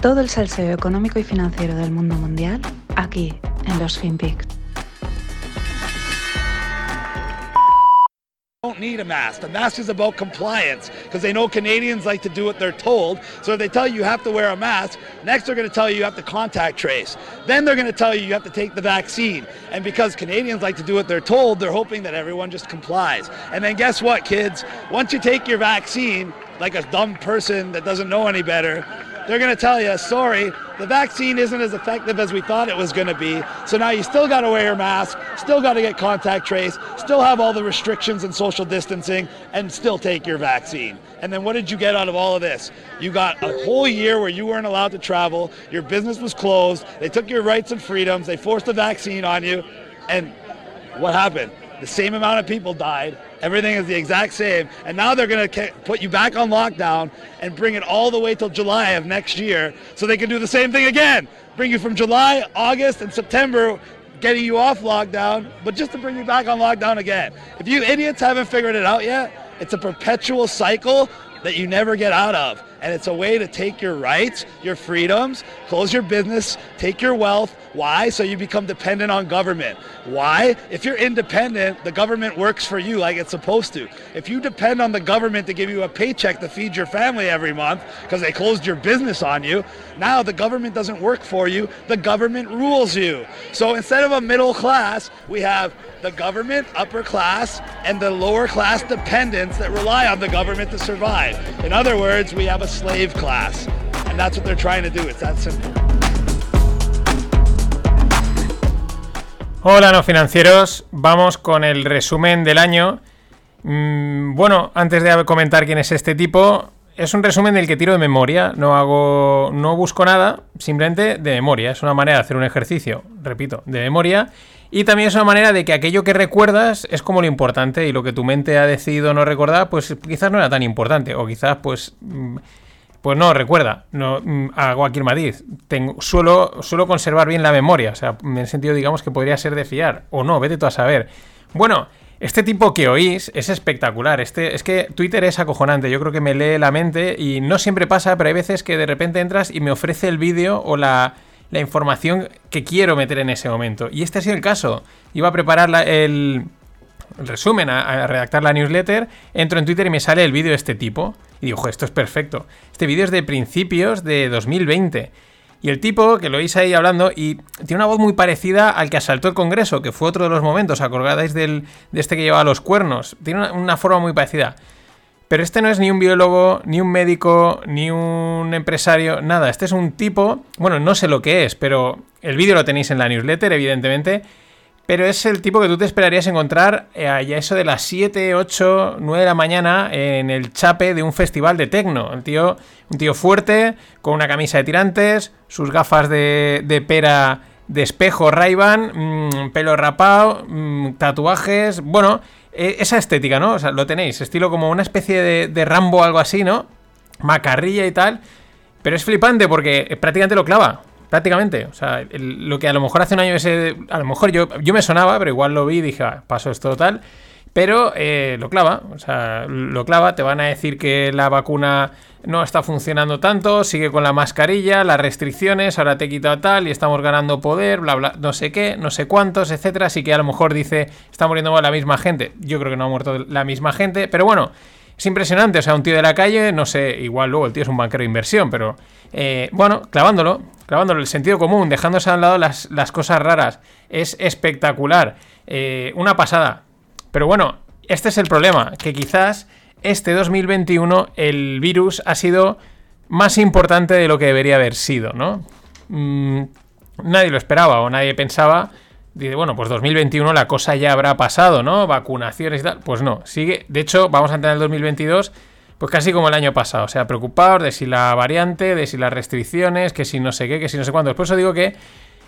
Todo el salseo económico y financiero del mundo mundial aquí en los FinPix. don't need a mask. The mask is about compliance because they know Canadians like to do what they're told. So if they tell you you have to wear a mask, next they're going to tell you you have to contact trace. Then they're going to tell you you have to take the vaccine. And because Canadians like to do what they're told, they're hoping that everyone just complies. And then guess what, kids? Once you take your vaccine, like a dumb person that doesn't know any better, they're going to tell you, sorry, the vaccine isn't as effective as we thought it was going to be. So now you still got to wear your mask, still got to get contact trace, still have all the restrictions and social distancing, and still take your vaccine. And then what did you get out of all of this? You got a whole year where you weren't allowed to travel, your business was closed, they took your rights and freedoms, they forced a vaccine on you, and what happened? The same amount of people died Everything is the exact same. And now they're going to put you back on lockdown and bring it all the way till July of next year so they can do the same thing again. Bring you from July, August, and September, getting you off lockdown, but just to bring you back on lockdown again. If you idiots haven't figured it out yet, it's a perpetual cycle that you never get out of. And it's a way to take your rights, your freedoms, close your business, take your wealth. Why? So you become dependent on government. Why? If you're independent, the government works for you like it's supposed to. If you depend on the government to give you a paycheck to feed your family every month because they closed your business on you, now the government doesn't work for you, the government rules you. So instead of a middle class, we have the government, upper class, and the lower class dependents that rely on the government to survive. In other words, we have a slave class. And that's what they're trying to do. It's that simple. Hola, no financieros. Vamos con el resumen del año. Mm, bueno, antes de comentar quién es este tipo, es un resumen del que tiro de memoria. No hago. No busco nada, simplemente de memoria. Es una manera de hacer un ejercicio, repito, de memoria. Y también es una manera de que aquello que recuerdas es como lo importante y lo que tu mente ha decidido no recordar, pues quizás no era tan importante. O quizás, pues. Pues no, recuerda, no mm, hago aquí el matiz. Tengo, suelo, suelo conservar bien la memoria. O sea, en el sentido, digamos, que podría ser de fiar. O no, vete tú a saber. Bueno, este tipo que oís es espectacular. Este, es que Twitter es acojonante. Yo creo que me lee la mente y no siempre pasa, pero hay veces que de repente entras y me ofrece el vídeo o la, la información que quiero meter en ese momento. Y este ha sido el caso. Iba a preparar el, resumen, a, redactar la newsletter, entro en Twitter y me sale el vídeo de este tipo. Y digo, esto es perfecto. Este vídeo es de principios de 2020. Y el tipo, que lo oís ahí hablando, y tiene una voz muy parecida al que asaltó el Congreso, que fue otro de los momentos, acordáis del, de este que llevaba los cuernos. Tiene una forma muy parecida. Pero este no es ni un biólogo, ni un médico, ni un empresario, nada. Este es un tipo, bueno, no sé lo que es, pero el vídeo lo tenéis en la newsletter, evidentemente. Pero es el tipo que tú te esperarías encontrar eh, a eso de las 7, 8, 9 de la mañana en el chape de un festival de tecno. Tío, un tío fuerte, con una camisa de tirantes, sus gafas de, pera de espejo ray mm, pelo rapado, mm, tatuajes. Bueno, e, esa estética, ¿no? O sea, lo tenéis, estilo como una especie de, Rambo o algo así, ¿no? Macarrilla y tal. Pero es flipante porque prácticamente lo clava. Prácticamente. O sea, lo que a lo mejor hace un año ese. A lo mejor yo, yo me sonaba, pero igual lo vi y dije, ah, paso esto tal. Pero eh, lo clava, o sea, lo clava, te van a decir que la vacuna no está funcionando tanto, sigue con la mascarilla, las restricciones, ahora te he quitado tal y estamos ganando poder, bla, bla, no sé qué, no sé cuántos, etcétera. Así que a lo mejor dice, está muriendo la misma gente. Yo creo que no ha muerto la misma gente, pero bueno, es impresionante. O sea, un tío de la calle, no sé, igual luego el tío es un banquero de inversión, pero eh, bueno, clavándolo, clavándolo, el sentido común, dejándose a un lado las, cosas raras, es espectacular. Eh, una pasada. Pero bueno, este es el problema, que quizás este 2021 el virus ha sido más importante de lo que debería haber sido, ¿no? Mm, nadie lo esperaba o nadie pensaba. Dice, bueno, pues 2021 la cosa ya habrá pasado, ¿no? Vacunaciones y tal. Pues no, sigue. De hecho, vamos a entrar en el 2022, pues casi como el año pasado. O sea, preocupados de si la variante, de si las restricciones, que si no sé qué, que si no sé cuánto. Por eso digo que,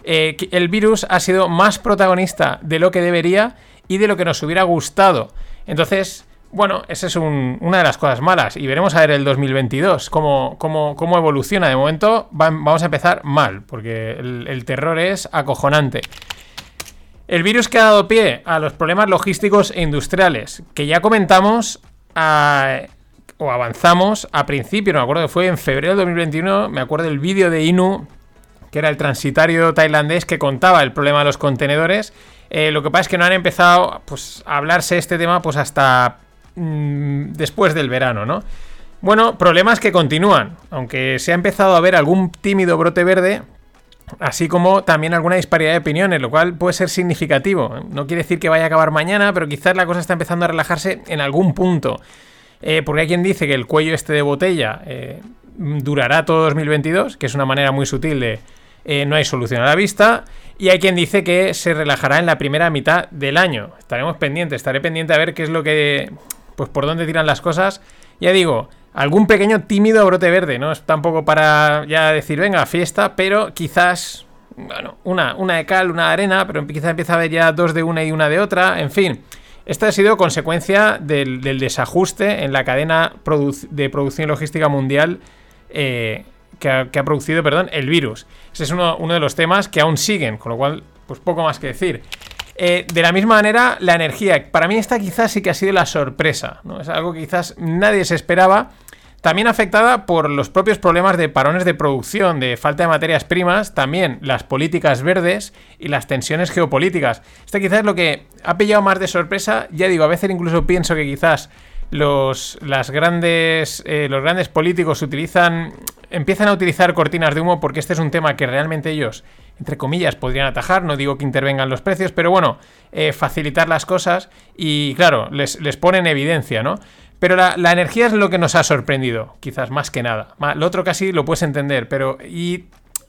eh, que el virus ha sido más protagonista de lo que debería y de lo que nos hubiera gustado. Entonces, bueno, esa es una de las cosas malas. Y veremos a ver el 2022 cómo, cómo, evoluciona. De momento vamos a empezar mal, porque el, terror es acojonante. El virus que ha dado pie a los problemas logísticos e industriales, que ya comentamos o avanzamos a principio, no me acuerdo que fue en febrero de 2021, me acuerdo el vídeo de Inu, que era el transitario tailandés que contaba el problema de los contenedores. Eh, lo que pasa es que no han empezado pues, a hablarse este tema pues hasta mm, después del verano, ¿no? Bueno, problemas que continúan, aunque se ha empezado a ver algún tímido brote verde, así como también alguna disparidad de opiniones, lo cual puede ser significativo. No quiere decir que vaya a acabar mañana, pero quizás la cosa está empezando a relajarse en algún punto. Eh, porque hay quien dice que el cuello este de botella eh, durará todo 2022, que es una manera muy sutil de eh, no hay solución a la vista. Y hay quien dice que se relajará en la primera mitad del año. Estaremos pendientes, estaré pendiente a ver qué es lo que. Pues por dónde tiran las cosas. Ya digo, algún pequeño tímido brote verde, ¿no? Es tampoco para ya decir, venga, fiesta, pero quizás. Bueno, una, una de cal, una de arena, pero quizás empieza a haber ya dos de una y una de otra. En fin. Esto ha sido consecuencia del, desajuste en la cadena de producción y logística mundial eh, que, ha, producido perdón, el virus. Ese es uno, de los temas que aún siguen, con lo cual, pues poco más que decir. Eh, de la misma manera, la energía. Para mí esta quizás sí que ha sido la sorpresa. ¿no? Es algo que quizás nadie se esperaba también afectada por los propios problemas de parones de producción, de falta de materias primas, también las políticas verdes y las tensiones geopolíticas. Este quizás es lo que ha pillado más de sorpresa. Ya digo, a veces incluso pienso que quizás los, las grandes, eh, los grandes políticos utilizan, empiezan a utilizar cortinas de humo porque este es un tema que realmente ellos, entre comillas, podrían atajar. No digo que intervengan los precios, pero bueno, eh, facilitar las cosas y claro, les, les pone en evidencia, ¿no? Pero la, energía es lo que nos ha sorprendido, quizás más que nada. Lo otro casi lo puedes entender, pero... Y,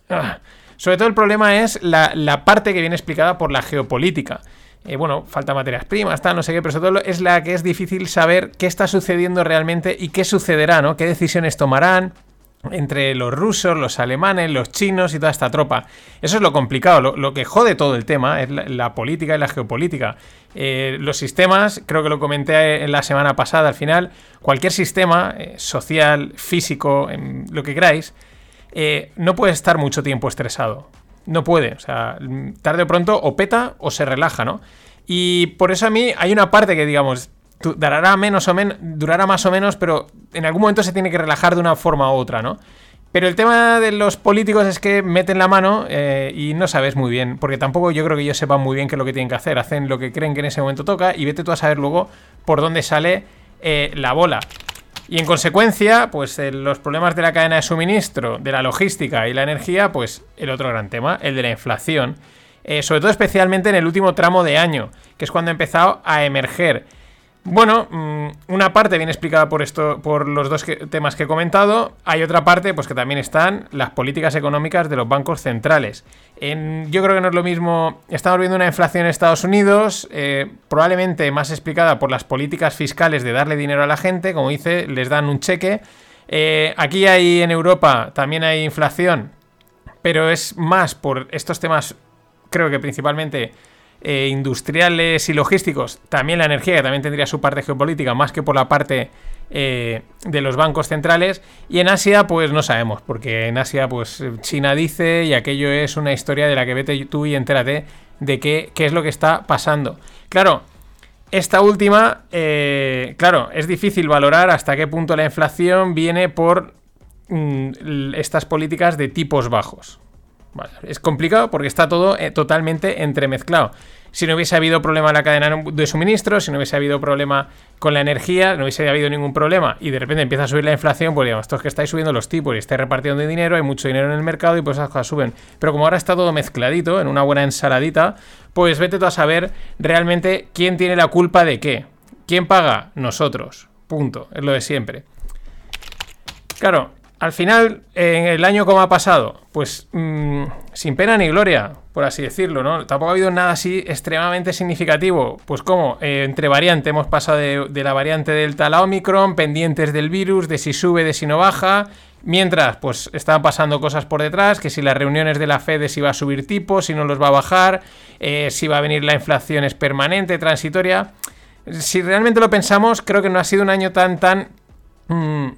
ah, sobre todo el problema es la, parte que viene explicada por la geopolítica. Eh, bueno, falta materias primas, tal, no sé qué, pero sobre todo es la que es difícil saber qué está sucediendo realmente y qué sucederá, ¿no? ¿Qué decisiones tomarán? entre los rusos, los alemanes, los chinos y toda esta tropa. Eso es lo complicado, lo, que jode todo el tema es la, política y la geopolítica. Eh, los sistemas, creo que lo comenté en la semana pasada al final, cualquier sistema eh, social, físico, lo que queráis, eh, no puede estar mucho tiempo estresado. No puede, o sea, tarde o pronto o peta o se relaja, ¿no? Y por eso a mí hay una parte que, digamos, durará menos o menos, durará más o menos, pero en algún momento se tiene que relajar de una forma u otra, ¿no? Pero el tema de los políticos es que meten la mano eh, y no sabes muy bien, porque tampoco yo creo que ellos sepan muy bien qué es lo que tienen que hacer. Hacen lo que creen que en ese momento toca y vete tú a saber luego por dónde sale eh, la bola. Y en consecuencia, pues eh, los problemas de la cadena de suministro, de la logística y la energía, pues el otro gran tema, el de la inflación. sobre todo especialmente en el último tramo de año, que es cuando ha empezado a emerger bueno, mm, una parte viene explicada por esto, por los dos temas que he comentado. Hay otra parte, pues que también están las políticas económicas de los bancos centrales. yo creo que no es lo mismo. Estamos viendo una inflación en Estados Unidos, eh, probablemente más explicada por las políticas fiscales de darle dinero a la gente. Como dice, les dan un cheque. Eh, aquí hay en Europa también hay inflación, pero es más por estos temas, creo que principalmente eh, industriales y logísticos, también la energía, que también tendría su parte geopolítica, más que por la parte eh, de los bancos centrales. Y en Asia, pues no sabemos, porque en Asia, pues China dice, y aquello es una historia de la que vete tú y entérate de qué, qué es lo que está pasando. Claro, esta última, eh, claro, es difícil valorar hasta qué punto la inflación viene por mm, estas políticas de tipos bajos es complicado porque está todo eh, totalmente entremezclado. Si no hubiese habido problema en la cadena de suministro, si no hubiese habido problema con la energía, no hubiese habido ningún problema y de repente empieza a subir la inflación, pues digamos, esto es que estáis subiendo los tipos y estáis repartiendo dinero, hay mucho dinero en el mercado y pues esas cosas suben. Pero como ahora está todo mezcladito, en una buena ensaladita, pues vete tú a saber realmente quién tiene la culpa de qué. ¿Quién paga? Nosotros. Punto. Es lo de siempre. Claro, al final, en el año como ha pasado, pues mm, sin pena ni gloria, por así decirlo, ¿no? Tampoco ha habido nada así extremadamente significativo. Pues como, eh, entre variantes, hemos pasado de, la variante Delta a la Omicron, pendientes del virus, de si sube, de si no baja. Mientras, pues estaban pasando cosas por detrás, que si las reuniones de la Fed si va a subir tipos, si no los va a bajar, eh, si va a venir la inflación es permanente, transitoria. Si realmente lo pensamos, creo que no ha sido un año tan, tan... Mm,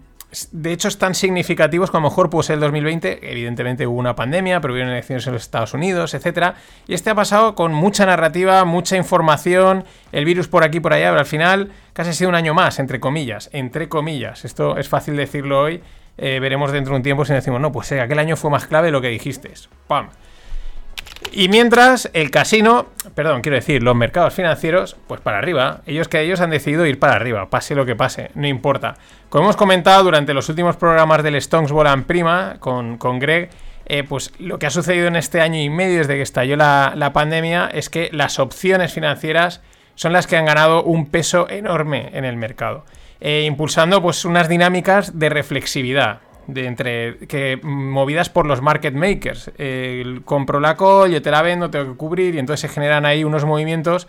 de hecho tan significativos como a lo mejor puede ser el 2020. Evidentemente hubo una pandemia, pero hubo elecciones en los Estados Unidos, etcétera. Y este ha pasado con mucha narrativa, mucha información, el virus por aquí, por allá, pero al final casi ha sido un año más, entre comillas, entre comillas. Esto es fácil decirlo hoy. Eh, veremos dentro de un tiempo si decimos, no, pues eh, aquel año fue más clave de lo que dijiste. ¡Pam! Y mientras el casino, perdón, quiero decir, los mercados financieros, pues para arriba. Ellos que ellos han decidido ir para arriba, pase lo que pase, no importa. Como hemos comentado durante los últimos programas del Stones Volan Prima con, con Greg, eh, pues lo que ha sucedido en este año y medio desde que estalló la, pandemia es que las opciones financieras son las que han ganado un peso enorme en el mercado, eh, impulsando pues unas dinámicas de reflexividad de entre que movidas por los market makers. compro la call, yo te la vendo, tengo que cubrir y entonces se generan ahí unos movimientos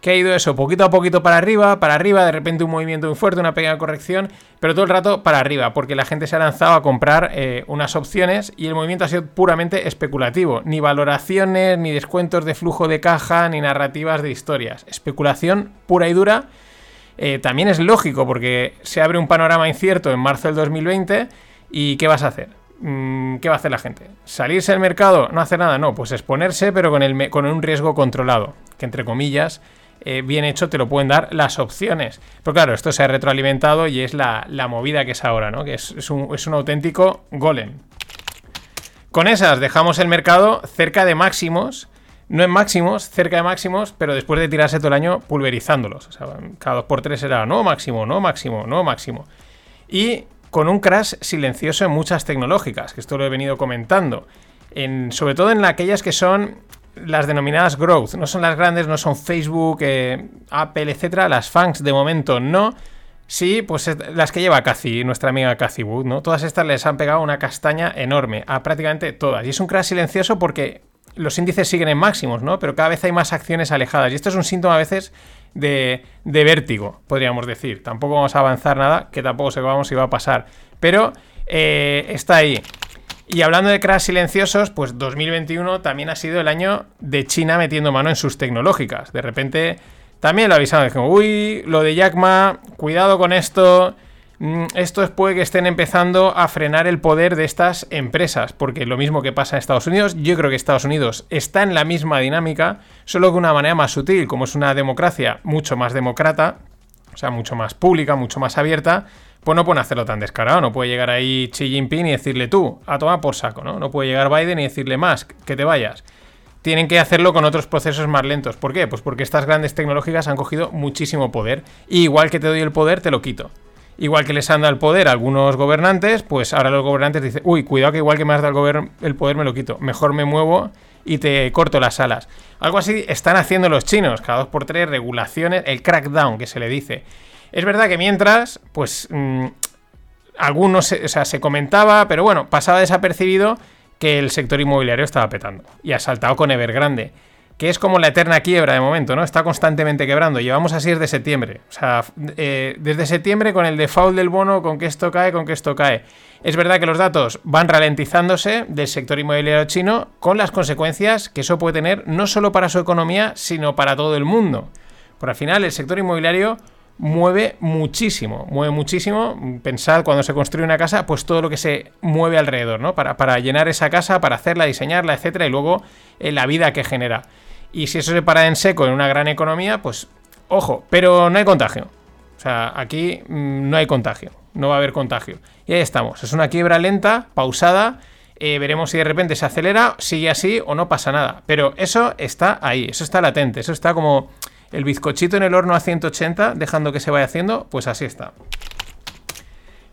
que ha ido eso poquito a poquito para arriba, para arriba, de repente un movimiento muy fuerte, una pequeña corrección, pero todo el rato para arriba, porque la gente se ha lanzado a comprar eh, unas opciones y el movimiento ha sido puramente especulativo, ni valoraciones, ni descuentos de flujo de caja, ni narrativas de historias, especulación pura y dura. Eh, también es lógico porque se abre un panorama incierto en marzo del 2020 ¿Y qué vas a hacer? Mm, ¿Qué va a hacer la gente? ¿Salirse del mercado? ¿No hacer nada? No, pues exponerse, pero con, el, con un riesgo controlado, que entre comillas, eh, bien hecho, te lo pueden dar las opciones. Pero claro, esto se ha retroalimentado y es la, movida que es ahora, ¿no? Que es, un, es un auténtico golem. Con esas dejamos el mercado cerca de máximos no en máximos, cerca de máximos, pero después de tirarse todo el año pulverizándolos. O sea, cada dos por tres era no máximo, no máximo, no máximo. Y con un crash silencioso en muchas tecnológicas, que esto lo he venido comentando. En, sobre todo en aquellas que son las denominadas growth. No son las grandes, no son Facebook, eh, Apple, etcétera. Las fans de momento no. Sí, pues las que lleva Cathy, nuestra amiga Cathy Wood, ¿no? Todas estas les han pegado una castaña enorme, a prácticamente todas. Y es un crash silencioso porque los índices siguen en máximos, ¿no? Pero cada vez hay más acciones alejadas. Y esto es un síntoma a veces de, vértigo, podríamos decir. Tampoco vamos a avanzar nada, que tampoco cómo si va a pasar. Pero eh, está ahí. Y hablando de crash silenciosos, pues 2021 también ha sido el año de China metiendo mano en sus tecnológicas. De repente también lo avisaron, dijeron, uy, lo de Jack Ma, cuidado con esto. Mm, estos puede que estén empezando a frenar el poder de estas empresas, porque lo mismo que pasa en Estados Unidos, yo creo que Estados Unidos está en la misma dinámica, solo que de una manera más sutil, como es una democracia mucho más demócrata, o sea, mucho más pública, mucho más abierta, pues no pueden hacerlo tan descarado, no puede llegar ahí Xi Jinping y decirle tú, a tomar por saco, ¿no? No puede llegar Biden y decirle más, que te vayas tienen que hacerlo con otros procesos más lentos. ¿Por qué? Pues porque estas grandes tecnológicas han cogido muchísimo poder. Y igual que te doy el poder, te lo quito. Igual que les han dado el poder a algunos gobernantes, pues ahora los gobernantes dicen, uy, cuidado que igual que me has dado el, el poder me lo quito, mejor me muevo y te corto las alas. Algo así están haciendo los chinos, cada dos por tres, regulaciones, el crackdown que se le dice. Es verdad que mientras, pues mm, algunos, o sea, se comentaba, pero bueno, pasaba desapercibido que el sector inmobiliario estaba petando y ha saltado con Evergrande que es como la eterna quiebra de momento, ¿no? Está constantemente quebrando. Llevamos así desde septiembre. O sea, eh, desde septiembre con el default del bono, con que esto cae, con que esto cae. Es verdad que los datos van ralentizándose del sector inmobiliario chino con las consecuencias que eso puede tener no solo para su economía, sino para todo el mundo. Por al final, el sector inmobiliario mueve muchísimo, mueve muchísimo. Pensad cuando se construye una casa, pues todo lo que se mueve alrededor, ¿no? Para, para llenar esa casa, para hacerla, diseñarla, etcétera, y luego eh, la vida que genera. Y si eso se para en seco en una gran economía, pues ojo, pero no hay contagio. O sea, aquí mm, no hay contagio, no va a haber contagio. Y ahí estamos, es una quiebra lenta, pausada. Eh, veremos si de repente se acelera, sigue así o no pasa nada. Pero eso está ahí, eso está latente, eso está como el bizcochito en el horno a 180, dejando que se vaya haciendo, pues así está.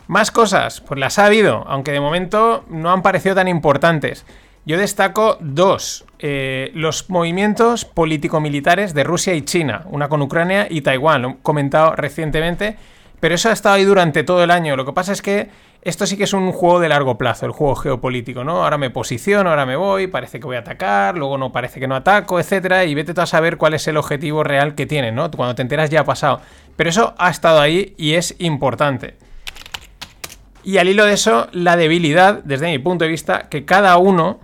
Más cosas, pues las ha habido, aunque de momento no han parecido tan importantes. Yo destaco dos. Eh, los movimientos político-militares de Rusia y China, una con Ucrania y Taiwán, lo he comentado recientemente, pero eso ha estado ahí durante todo el año. Lo que pasa es que esto sí que es un juego de largo plazo, el juego geopolítico, ¿no? Ahora me posiciono, ahora me voy, parece que voy a atacar, luego no parece que no ataco, etcétera, y vete tú a saber cuál es el objetivo real que tienen, ¿no? Cuando te enteras ya ha pasado. Pero eso ha estado ahí y es importante. Y al hilo de eso, la debilidad, desde mi punto de vista, que cada uno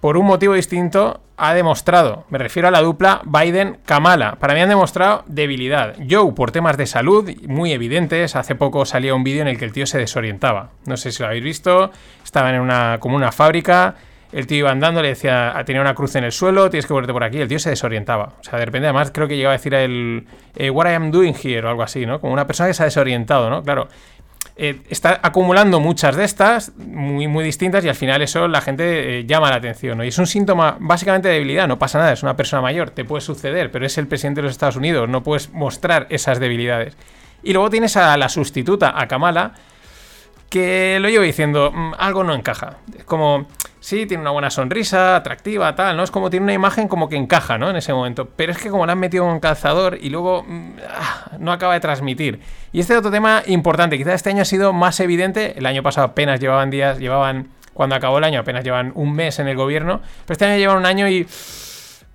por un motivo distinto, ha demostrado, me refiero a la dupla Biden-Kamala, para mí han demostrado debilidad. Joe por temas de salud muy evidentes, hace poco salía un vídeo en el que el tío se desorientaba. No sé si lo habéis visto, estaban en una, como una fábrica, el tío iba andando, le decía, ah, tenía una cruz en el suelo, tienes que volverte por aquí, el tío se desorientaba. O sea, de repente además creo que llegaba a decir él, eh, what I am doing here o algo así, ¿no? Como una persona que se ha desorientado, ¿no? Claro. Eh, está acumulando muchas de estas, muy, muy distintas, y al final eso la gente eh, llama la atención. Y es un síntoma básicamente de debilidad, no pasa nada, es una persona mayor, te puede suceder, pero es el presidente de los Estados Unidos, no puedes mostrar esas debilidades. Y luego tienes a la sustituta, a Kamala, que lo llevo diciendo, mm, algo no encaja. Es como, sí, tiene una buena sonrisa, atractiva, tal, ¿no? Es como tiene una imagen como que encaja, ¿no? En ese momento. Pero es que como la han metido en un calzador y luego mm, ah, no acaba de transmitir. Y este otro tema importante, quizás este año ha sido más evidente, el año pasado apenas llevaban días, llevaban, cuando acabó el año apenas llevan un mes en el gobierno, pero este año llevan un año y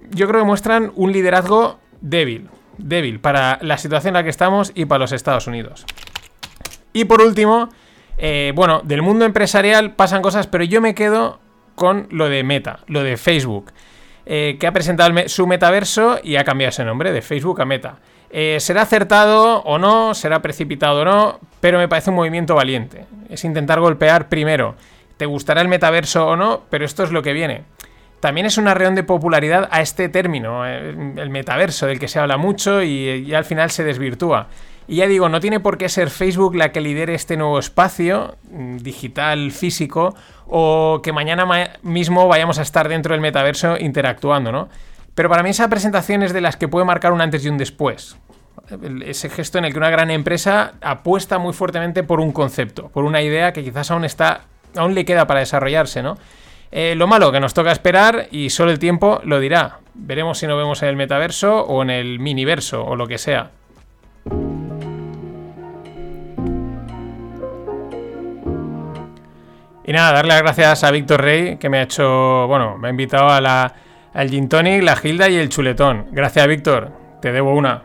yo creo que muestran un liderazgo débil, débil para la situación en la que estamos y para los Estados Unidos. Y por último, eh, bueno, del mundo empresarial pasan cosas, pero yo me quedo con lo de Meta, lo de Facebook, eh, que ha presentado su metaverso y ha cambiado ese nombre de Facebook a Meta. Eh, ¿Será acertado o no? ¿Será precipitado o no? Pero me parece un movimiento valiente. Es intentar golpear primero. ¿Te gustará el metaverso o no? Pero esto es lo que viene. También es una reunión de popularidad a este término, el metaverso, del que se habla mucho y, y al final se desvirtúa. Y ya digo, no tiene por qué ser Facebook la que lidere este nuevo espacio mm, digital, físico, o que mañana mismo vayamos a estar dentro del metaverso interactuando, ¿no? Pero para mí esa presentación es de las que puede marcar un antes y un después. Ese gesto en el que una gran empresa apuesta muy fuertemente por un concepto, por una idea que quizás aún está, aún le queda para desarrollarse, ¿no? Eh, lo malo que nos toca esperar y solo el tiempo lo dirá. Veremos si nos vemos en el metaverso o en el miniverso o lo que sea. Y nada, darle las gracias a Víctor Rey, que me ha hecho, bueno, me ha invitado al Gin Tonic, la Gilda y el Chuletón. Gracias, Víctor. Te debo una.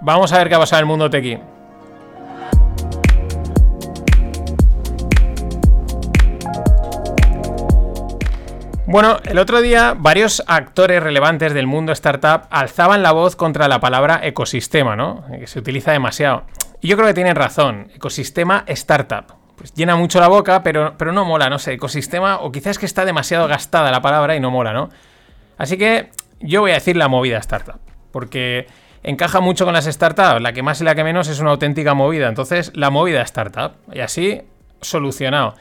Vamos a ver qué ha pasado en el mundo tequi. Bueno, el otro día varios actores relevantes del mundo startup alzaban la voz contra la palabra ecosistema, ¿no? Que se utiliza demasiado. Y yo creo que tienen razón. Ecosistema startup pues llena mucho la boca, pero, pero no mola, no sé, ecosistema, o quizás que está demasiado gastada la palabra y no mola, ¿no? Así que yo voy a decir la movida startup, porque encaja mucho con las startups, la que más y la que menos es una auténtica movida, entonces la movida startup, y así solucionado.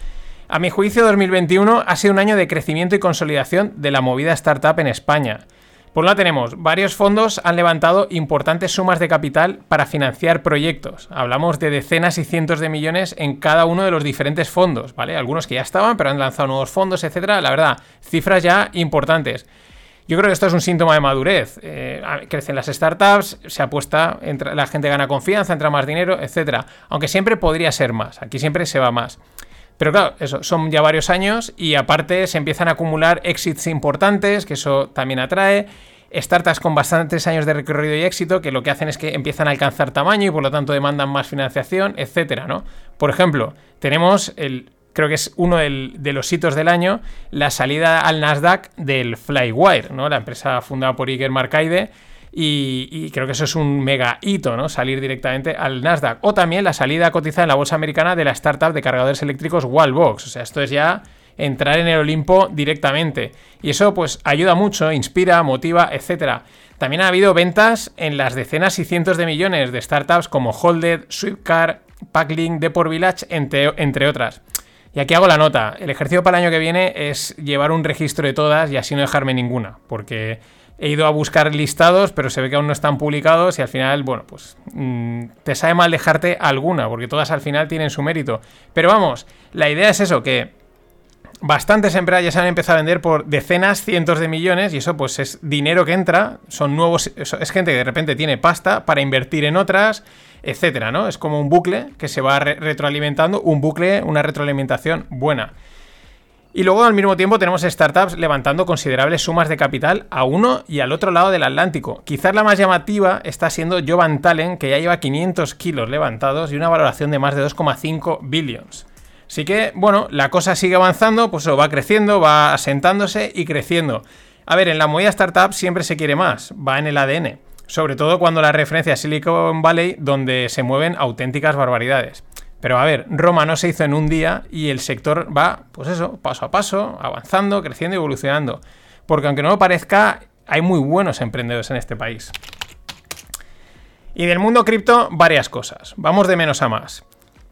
A mi juicio 2021 ha sido un año de crecimiento y consolidación de la movida startup en España. Por un lado tenemos, varios fondos han levantado importantes sumas de capital para financiar proyectos. Hablamos de decenas y cientos de millones en cada uno de los diferentes fondos, ¿vale? Algunos que ya estaban, pero han lanzado nuevos fondos, etcétera. La verdad, cifras ya importantes. Yo creo que esto es un síntoma de madurez. Eh, crecen las startups, se apuesta, la gente gana confianza, entra más dinero, etcétera. Aunque siempre podría ser más. Aquí siempre se va más. Pero claro, eso, son ya varios años y aparte se empiezan a acumular exits importantes, que eso también atrae. Startups con bastantes años de recorrido y éxito, que lo que hacen es que empiezan a alcanzar tamaño y por lo tanto demandan más financiación, etcétera, ¿no? Por ejemplo, tenemos el. Creo que es uno de los hitos del año, la salida al Nasdaq del Flywire, ¿no? La empresa fundada por Iger Marcaide y, creo que eso es un mega hito, ¿no? Salir directamente al Nasdaq. O también la salida cotizada en la bolsa americana de la startup de cargadores eléctricos Wallbox. O sea, esto es ya entrar en el Olimpo directamente. Y eso pues ayuda mucho, inspira, motiva, etc. También ha habido ventas en las decenas y cientos de millones de startups como Holded, Swiftcar, Packlink, Deport Village, entre, entre otras. Y aquí hago la nota. El ejercicio para el año que viene es llevar un registro de todas y así no dejarme ninguna. Porque he ido a buscar listados, pero se ve que aún no están publicados y al final, bueno, pues mm, te sabe mal dejarte alguna, porque todas al final tienen su mérito. Pero vamos, la idea es eso, que bastantes empresas ya se han empezado a vender por decenas, cientos de millones y eso pues es dinero que entra, son nuevos, es gente que de repente tiene pasta para invertir en otras, etcétera, ¿no? Es como un bucle que se va retroalimentando, un bucle, una retroalimentación buena. Y luego al mismo tiempo tenemos startups levantando considerables sumas de capital a uno y al otro lado del Atlántico. Quizás la más llamativa está siendo Jovan Talen, que ya lleva 500 kilos levantados y una valoración de más de 2,5 billions. Así que, bueno, la cosa sigue avanzando, pues va creciendo, va asentándose y creciendo. A ver, en la movida startup siempre se quiere más, va en el ADN. Sobre todo cuando la referencia a Silicon Valley, donde se mueven auténticas barbaridades. Pero a ver, Roma no se hizo en un día y el sector va, pues eso, paso a paso, avanzando, creciendo y evolucionando. Porque aunque no lo parezca, hay muy buenos emprendedores en este país. Y del mundo cripto, varias cosas. Vamos de menos a más.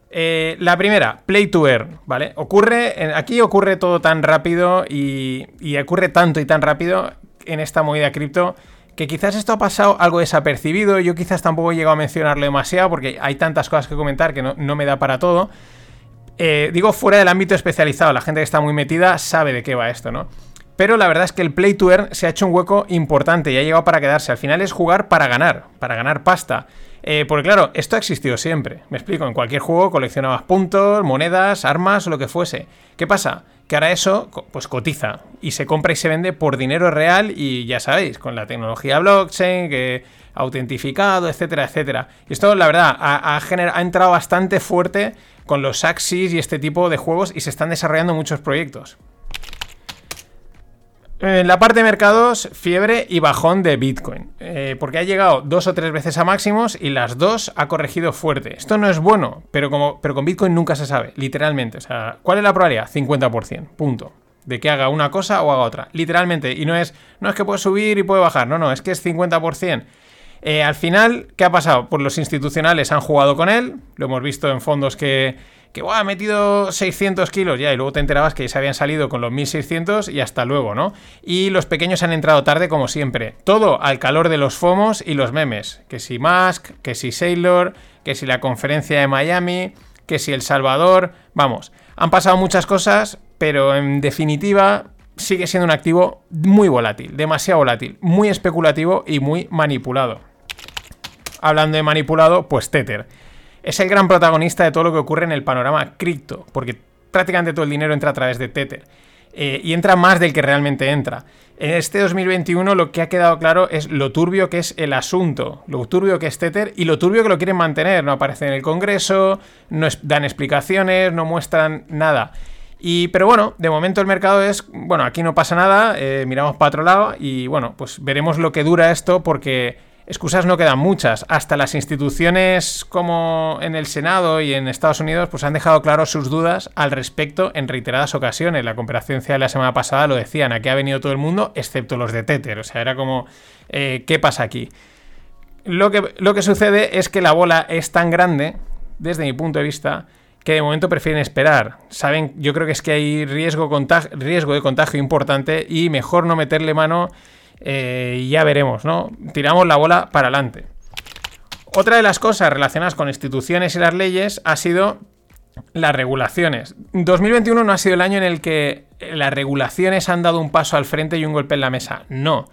Eh, la primera, play to earn, ¿vale? Ocurre, aquí ocurre todo tan rápido y, y ocurre tanto y tan rápido en esta movida cripto que quizás esto ha pasado algo desapercibido. Yo quizás tampoco he llegado a mencionarlo demasiado porque hay tantas cosas que comentar que no, me da para todo. Eh, digo, fuera del ámbito especializado, la gente que está muy metida sabe de qué va esto, ¿no? Pero la verdad es que el Play to Earn se ha hecho un hueco importante y ha llegado para quedarse. Al final es jugar para ganar, para ganar pasta. Eh, porque claro, esto ha existido siempre. Me explico, en cualquier juego coleccionabas puntos, monedas, armas o lo que fuese. ¿Qué pasa? Que ahora eso pues cotiza y se compra y se vende por dinero real y ya sabéis, con la tecnología blockchain, que autentificado, etcétera, etcétera. Y esto la verdad ha, ha entrado bastante fuerte con los Axis y este tipo de juegos y se están desarrollando muchos proyectos. En la parte de mercados, fiebre y bajón de Bitcoin, eh, porque ha llegado dos o tres veces a máximos y las dos ha corregido fuerte. Esto no es bueno, pero, como, pero con Bitcoin nunca se sabe, literalmente. O sea, ¿cuál es la probabilidad? 50%, punto. De que haga una cosa o haga otra, literalmente. Y no es, no es que puede subir y puede bajar, no, no, es que es 50%. Eh, al final, ¿qué ha pasado? Pues los institucionales han jugado con él, lo hemos visto en fondos que que ha metido 600 kilos ya y luego te enterabas que se habían salido con los 1600 y hasta luego, ¿no? Y los pequeños han entrado tarde como siempre. Todo al calor de los FOMOS y los memes. Que si Musk, que si Sailor, que si la conferencia de Miami, que si El Salvador. Vamos, han pasado muchas cosas, pero en definitiva sigue siendo un activo muy volátil, demasiado volátil, muy especulativo y muy manipulado. Hablando de manipulado, pues Tether es el gran protagonista de todo lo que ocurre en el panorama cripto, porque prácticamente todo el dinero entra a través de Tether. Eh, y entra más del que realmente entra. En este 2021 lo que ha quedado claro es lo turbio que es el asunto, lo turbio que es Tether y lo turbio que lo quieren mantener. No aparece en el Congreso, no dan explicaciones, no muestran nada. Y, pero bueno, de momento el mercado es, bueno, aquí no pasa nada, eh, miramos para otro lado y bueno, pues veremos lo que dura esto porque Excusas no quedan muchas. Hasta las instituciones como en el Senado y en Estados Unidos pues han dejado claro sus dudas al respecto en reiteradas ocasiones. La comparecencia de la semana pasada lo decían, aquí ha venido todo el mundo excepto los de Tether. O sea, era como, eh, ¿qué pasa aquí? Lo que, lo que sucede es que la bola es tan grande, desde mi punto de vista, que de momento prefieren esperar. Saben, yo creo que es que hay riesgo, riesgo de contagio importante y mejor no meterle mano eh, ya veremos, ¿no? Tiramos la bola para adelante. Otra de las cosas relacionadas con instituciones y las leyes ha sido las regulaciones. 2021 no ha sido el año en el que las regulaciones han dado un paso al frente y un golpe en la mesa. No.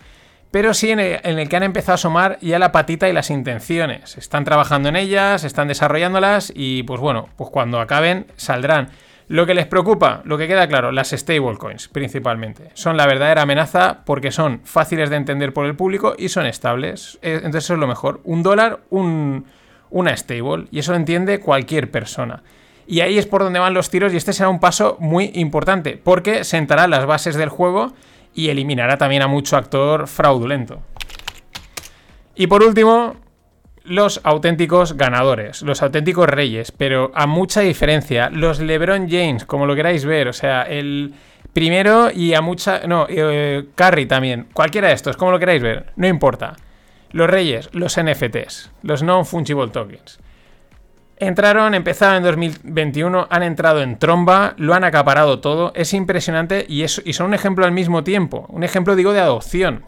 Pero sí en el, que han empezado a asomar ya la patita y las intenciones. Están trabajando en ellas, están desarrollándolas y pues bueno, pues cuando acaben saldrán. Lo que les preocupa, lo que queda claro, las stablecoins principalmente. Son la verdadera amenaza porque son fáciles de entender por el público y son estables. Eh, entonces eso es lo mejor. Un dólar, un, una stable. Y eso lo entiende cualquier persona. Y ahí es por donde van los tiros y este será un paso muy importante porque sentará las bases del juego y eliminará también a mucho actor fraudulento. Y por último, los auténticos ganadores, los auténticos reyes, pero a mucha diferencia. Los LeBron James, como lo queráis ver, o sea, el primero y a mucha. No, eh, Curry también. Cualquiera de estos, como lo queráis ver, no importa. Los reyes, los NFTs, los Non-Fungible Tokens. Entraron, empezaron en 2021, han entrado en tromba, lo han acaparado todo, es impresionante y, y son un ejemplo al mismo tiempo. Un ejemplo, digo, de adopción.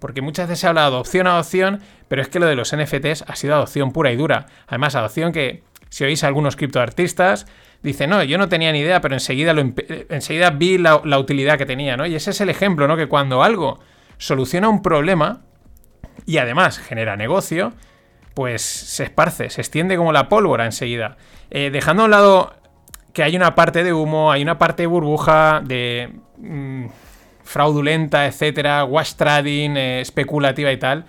Porque muchas veces se habla de adopción a adopción, pero es que lo de los NFTs ha sido adopción pura y dura. Además, adopción que, si oís a algunos criptoartistas, dicen, no, yo no tenía ni idea, pero enseguida, enseguida vi la, utilidad que tenía, ¿no? Y ese es el ejemplo, ¿no? Que cuando algo soluciona un problema y además genera negocio, pues se esparce, se extiende como la pólvora enseguida. Eh, dejando a un lado que hay una parte de humo, hay una parte de burbuja, de... Mmm, fraudulenta, etcétera, wash trading, eh, especulativa y tal.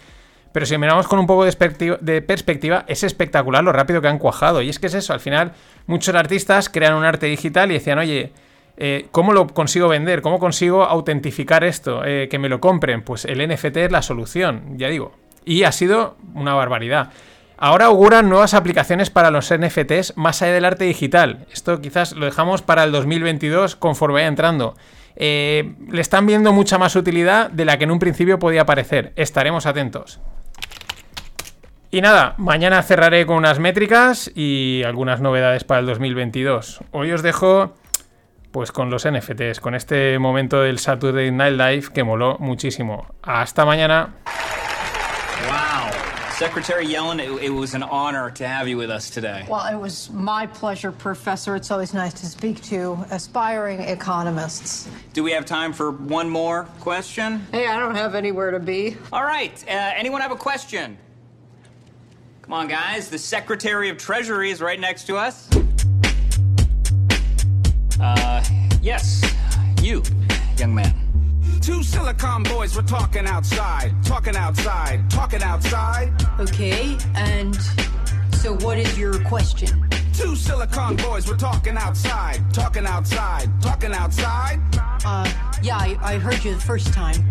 Pero si miramos con un poco de perspectiva, es espectacular lo rápido que han cuajado. Y es que es eso, al final muchos artistas crean un arte digital y decían, oye, eh, ¿cómo lo consigo vender? ¿Cómo consigo autentificar esto? Eh, que me lo compren. Pues el NFT es la solución, ya digo. Y ha sido una barbaridad. Ahora auguran nuevas aplicaciones para los NFTs más allá del arte digital. Esto quizás lo dejamos para el 2022 conforme vaya entrando. Eh, le están viendo mucha más utilidad de la que en un principio podía parecer. Estaremos atentos. Y nada, mañana cerraré con unas métricas y algunas novedades para el 2022. Hoy os dejo pues con los NFTs, con este momento del Saturday Night Live que moló muchísimo. Hasta mañana. Secretary Yellen, it, it, was an honor to have you with us today. Well, it was my pleasure, Professor. It's always nice to speak to aspiring economists. Do we have time for one more question? Hey, I don't have anywhere to be. All right. Uh, anyone have a question? Come on, guys. The Secretary of Treasury is right next to us. Uh, yes, you, young man. Two silicon boys were talking outside, talking outside, talking outside. Okay, and so what is your question? Two silicon boys were talking outside, talking outside, talking outside. Uh, yeah, I, I heard you the first time.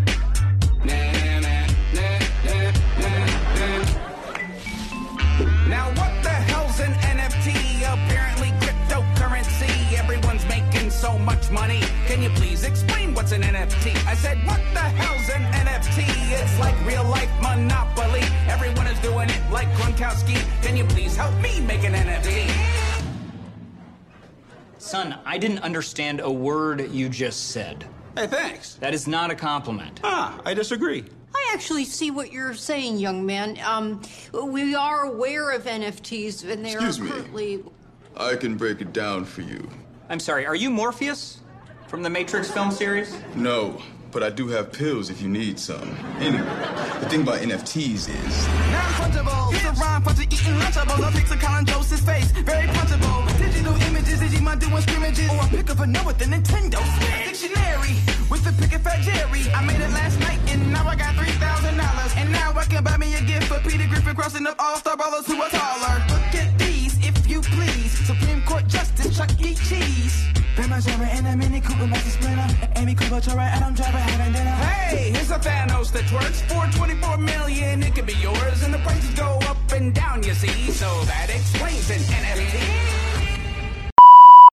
Now what the hell's an NFT? Apparently cryptocurrency. Everyone's making so much money. Can you please explain what's an NFT? I said, what the hell's an NFT? It's like real life Monopoly. Everyone is doing it like Gronkowski. Can you please help me make an NFT? Son, I didn't understand a word you just said. Hey, thanks. That is not a compliment. Ah, I disagree. I actually see what you're saying, young man. Um, we are aware of NFTs, and they Excuse are me. I can break it down for you. I'm sorry, are you Morpheus? From the Matrix film series? No, but I do have pills if you need some. Anyway, the thing about NFTs is Non-punchable. It's a rhyme for eating Lunchables. I fix Colin Joseph's face. Very punchable. Digital images, Digimon doing scrimmages. Or a pick of a note with the Nintendo Switch. Dictionary with the pick Fat Jerry. I made it last night and now I got $3,000. And now I can buy me a gift for Peter Griffin crossing up all-star ballers who are taller. Look at these, if you please. Supreme Court Justice Chuck E. Cheese. Ben Margera and a Mini Cooper, Maxi Splinter. Amy Cooper, Klobuchar, Adam Driver, having dinner. Hey, here's a Thanos that works for 24 million. It could be yours, and the prices go up and down, you see. So that explains an NFT.